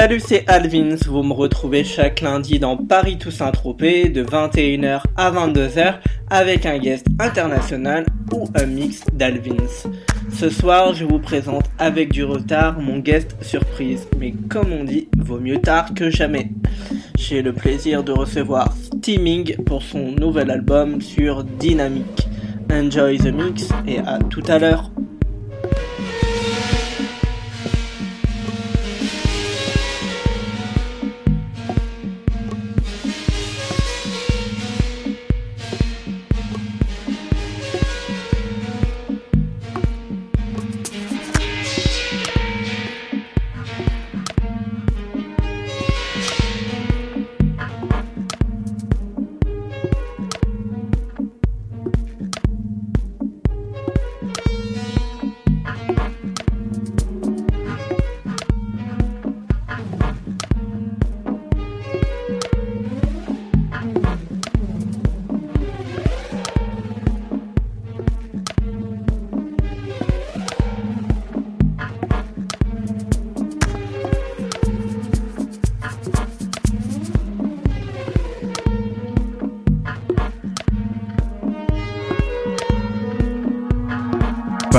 Salut, c'est Alvins. Vous me retrouvez chaque lundi dans Paris Toussaint Tropez de 21h à 22h avec un guest international ou un mix d'Alvins. Ce soir, je vous présente avec du retard mon guest surprise, mais comme on dit, vaut mieux tard que jamais. J'ai le plaisir de recevoir Steaming pour son nouvel album sur Dynamic. Enjoy the mix et à tout à l'heure.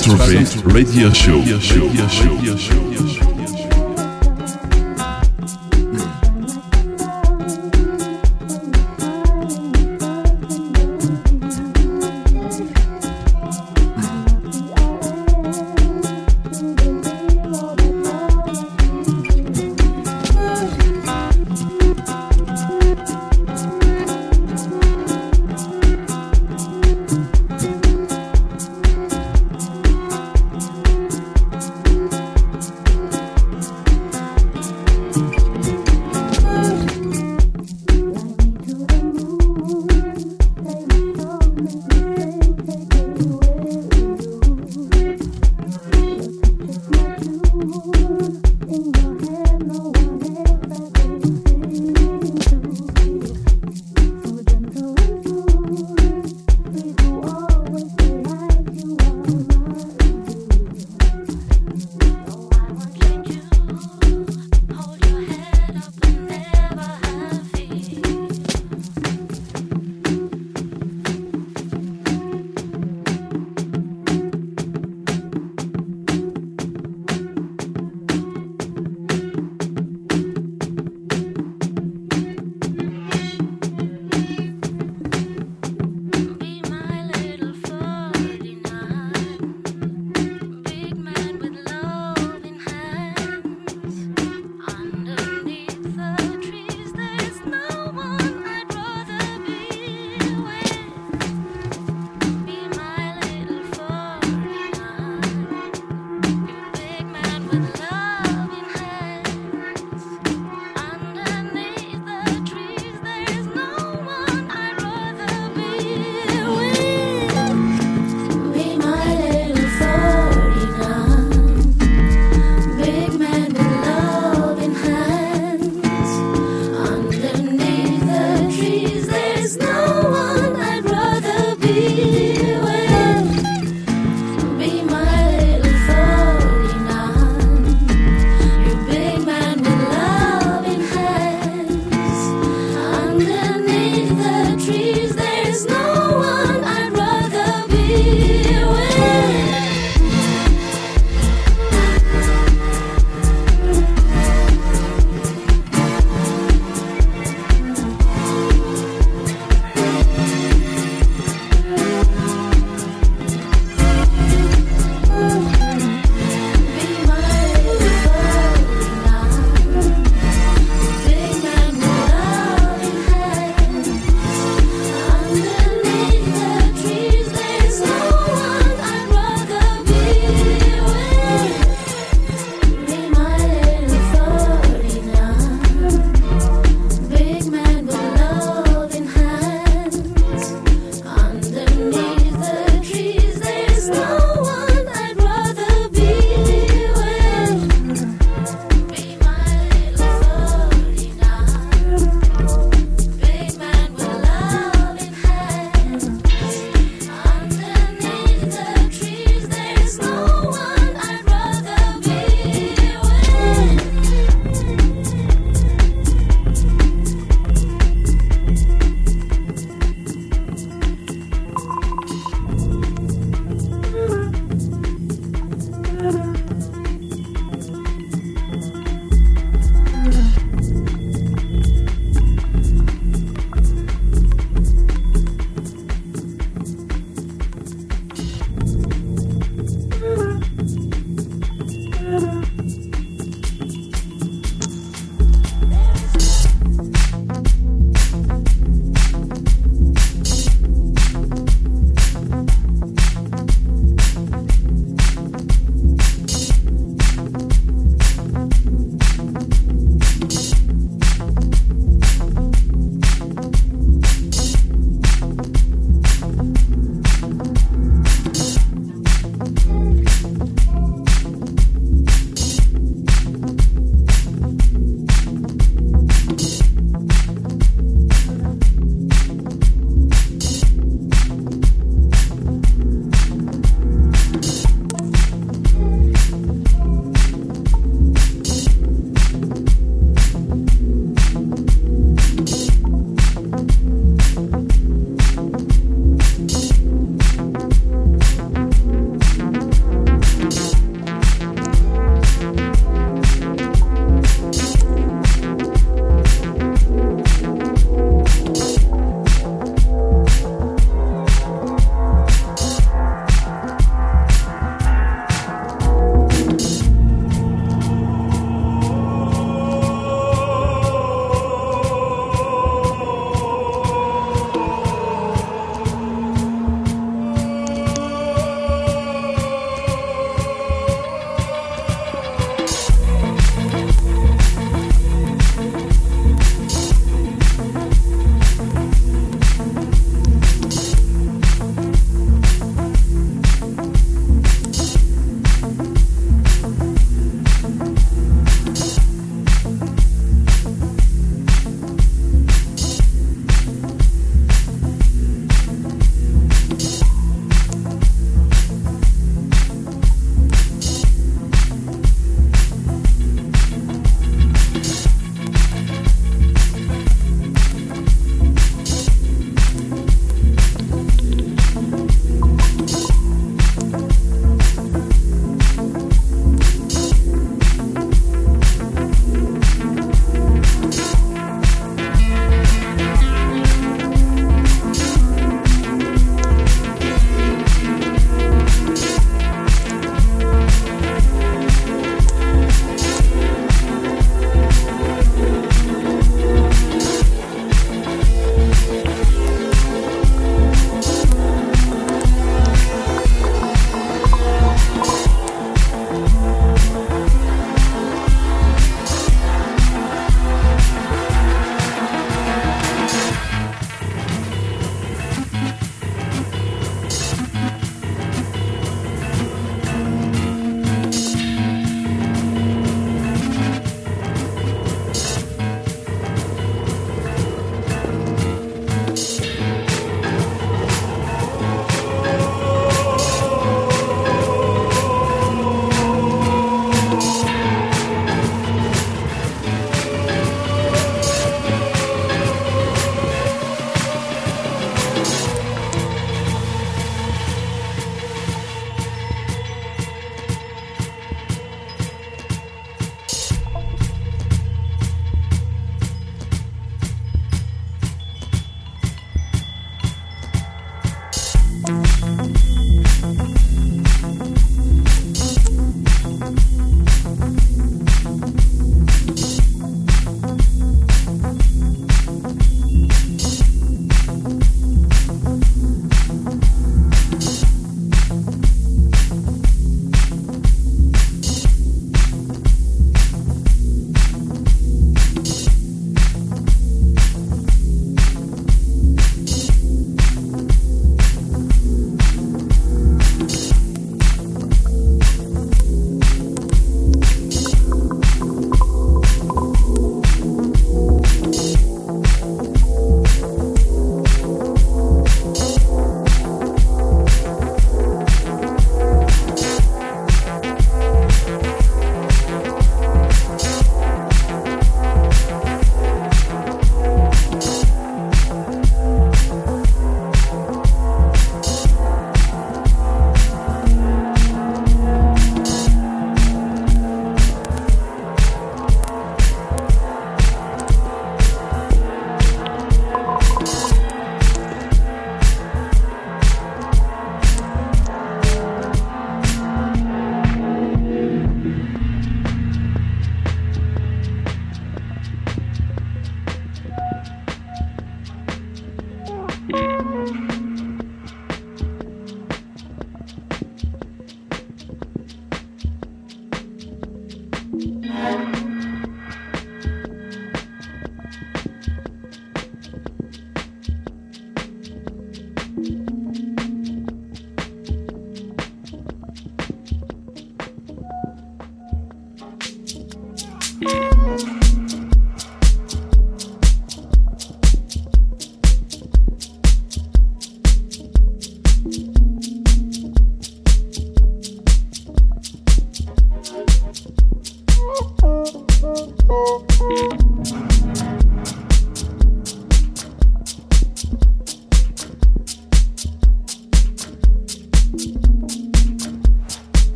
Show. Radio show. Radio show.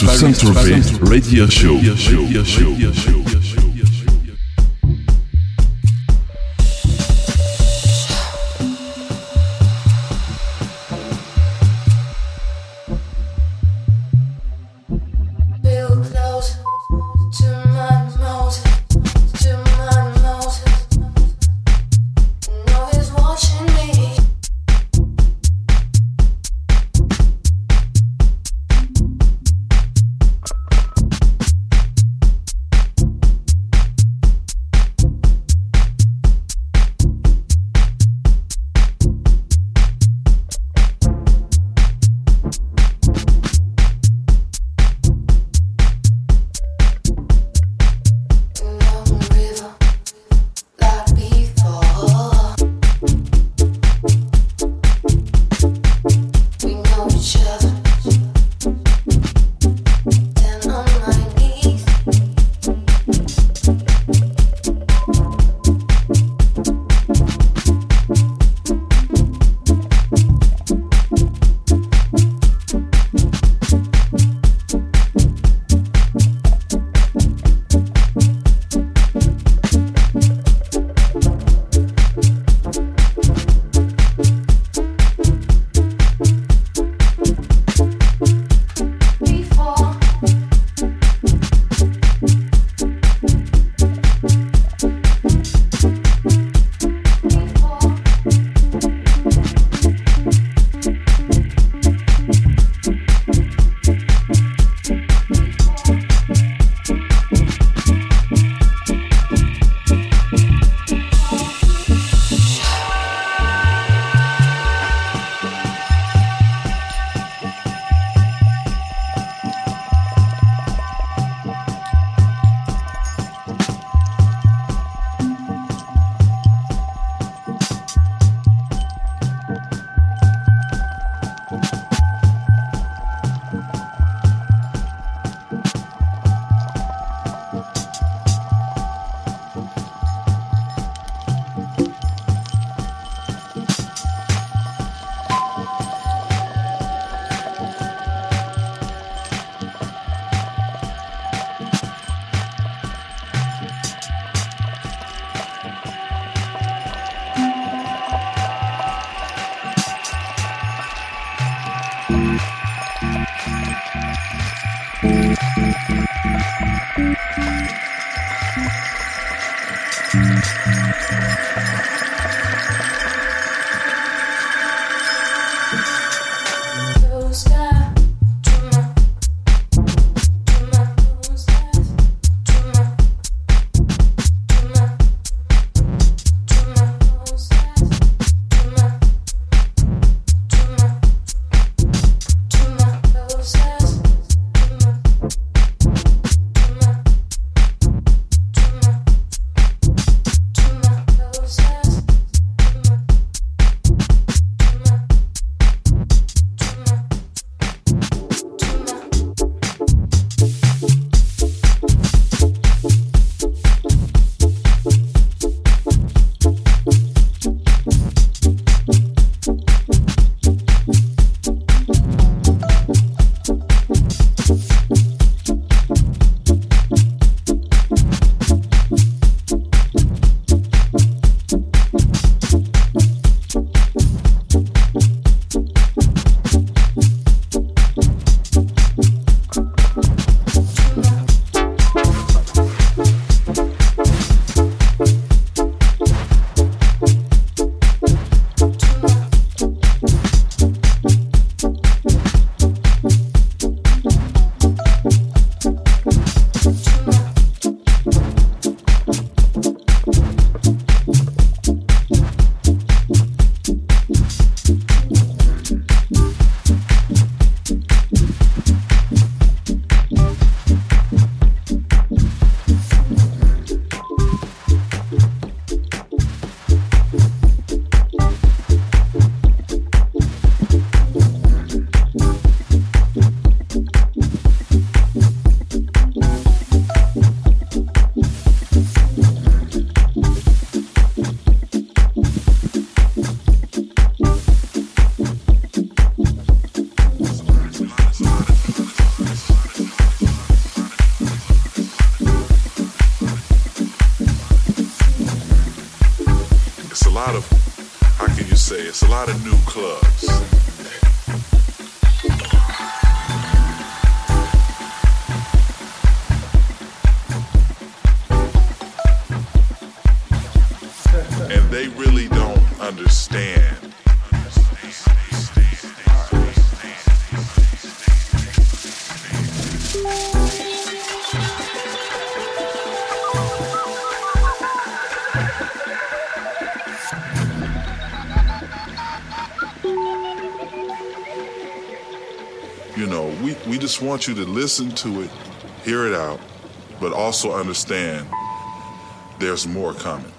To Saint-Tropez Radio Show. Radio show. Radio show. Just want you to listen to it, hear it out, but also understand there's more coming.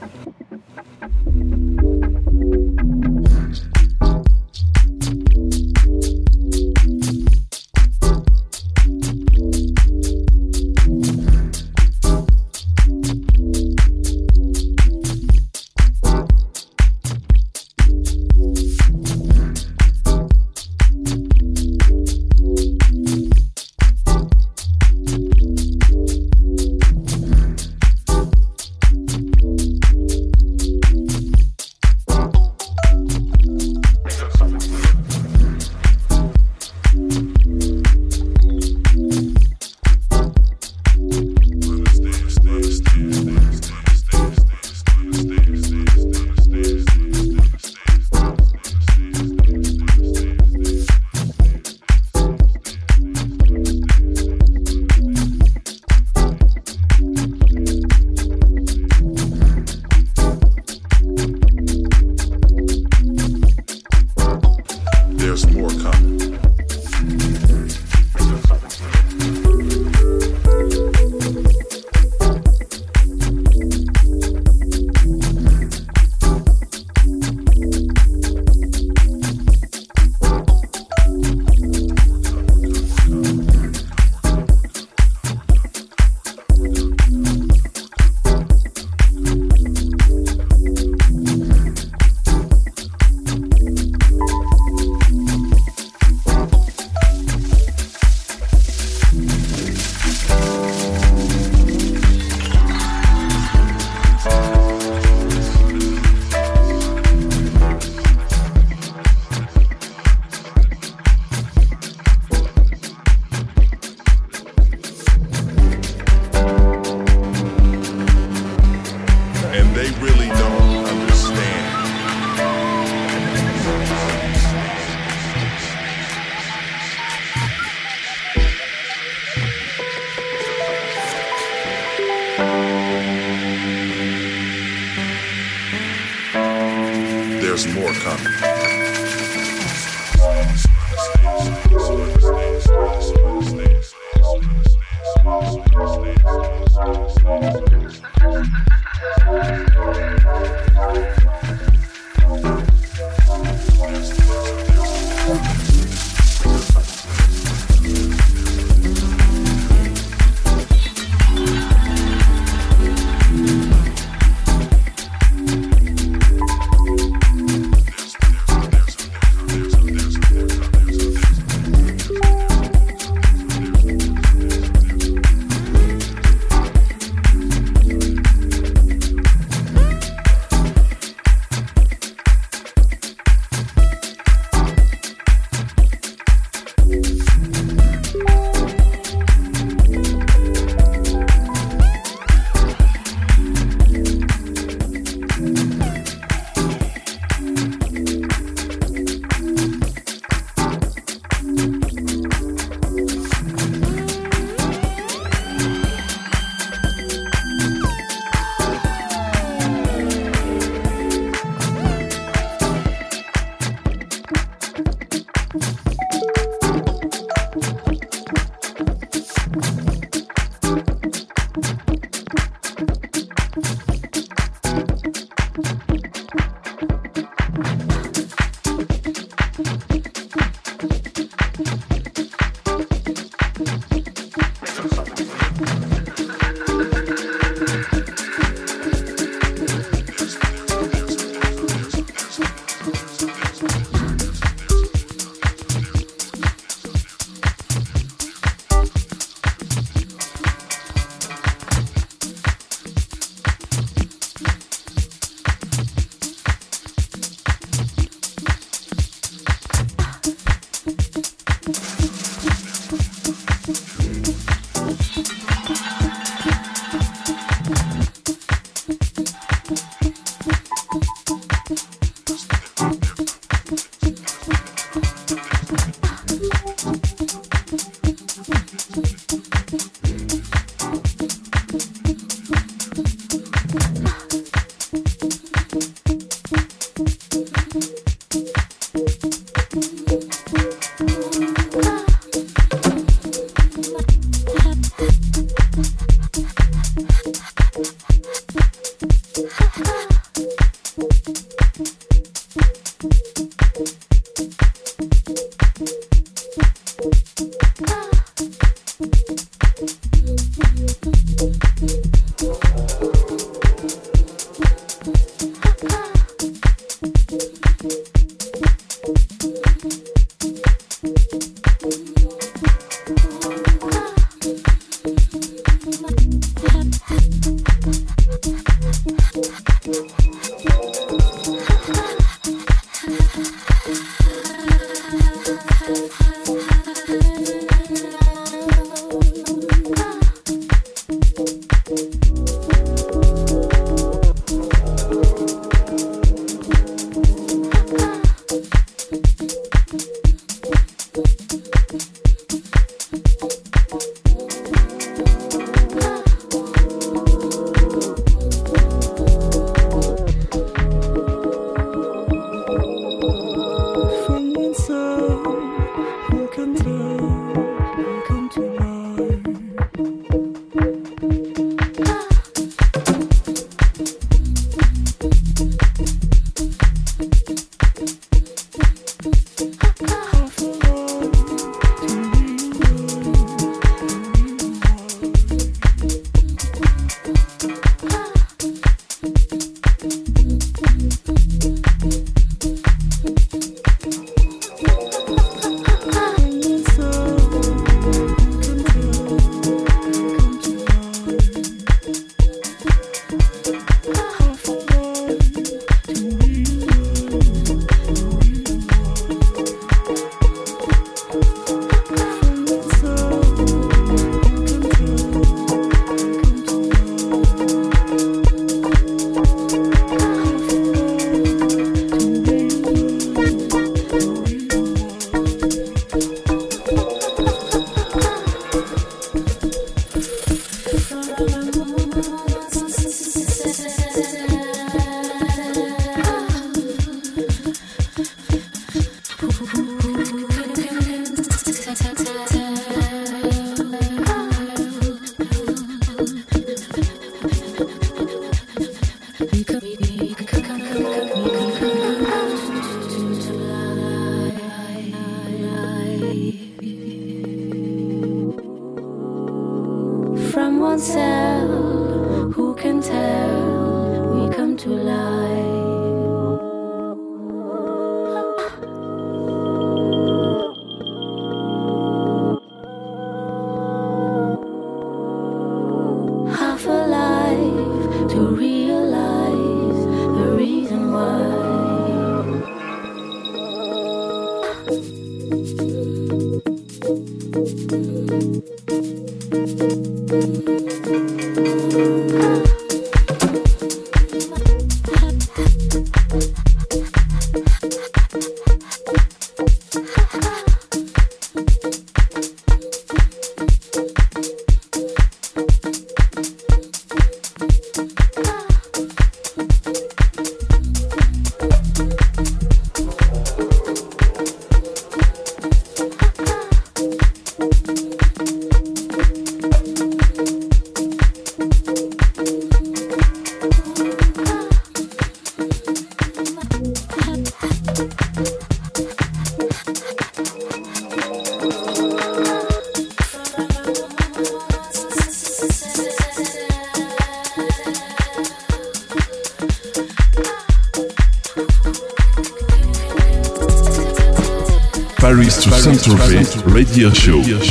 Radio Show.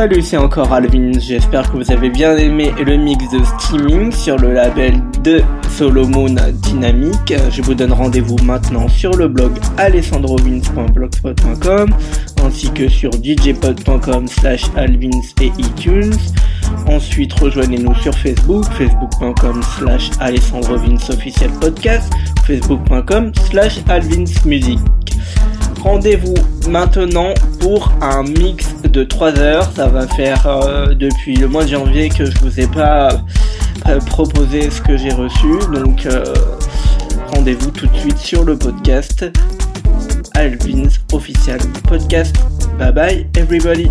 Salut, c'est encore Alvin. J'espère que vous avez bien aimé le mix de streaming sur le label de Solomon Dynamic. Je vous donne rendez-vous maintenant sur le blog alessandrovins.blogspot.com ainsi que sur djpod.com slash alvins et iTunes. Ensuite, rejoignez-nous sur Facebook, facebook.com slash alessandrovins officiel podcast, facebook.com slash alvinsmusic. Rendez-vous maintenant pour un mix de 3 heures. Ça va faire euh, depuis le mois de janvier que je vous ai pas euh, proposé ce que j'ai reçu. Donc euh, rendez-vous tout de suite sur le podcast Alvin's Official Podcast. Bye bye everybody.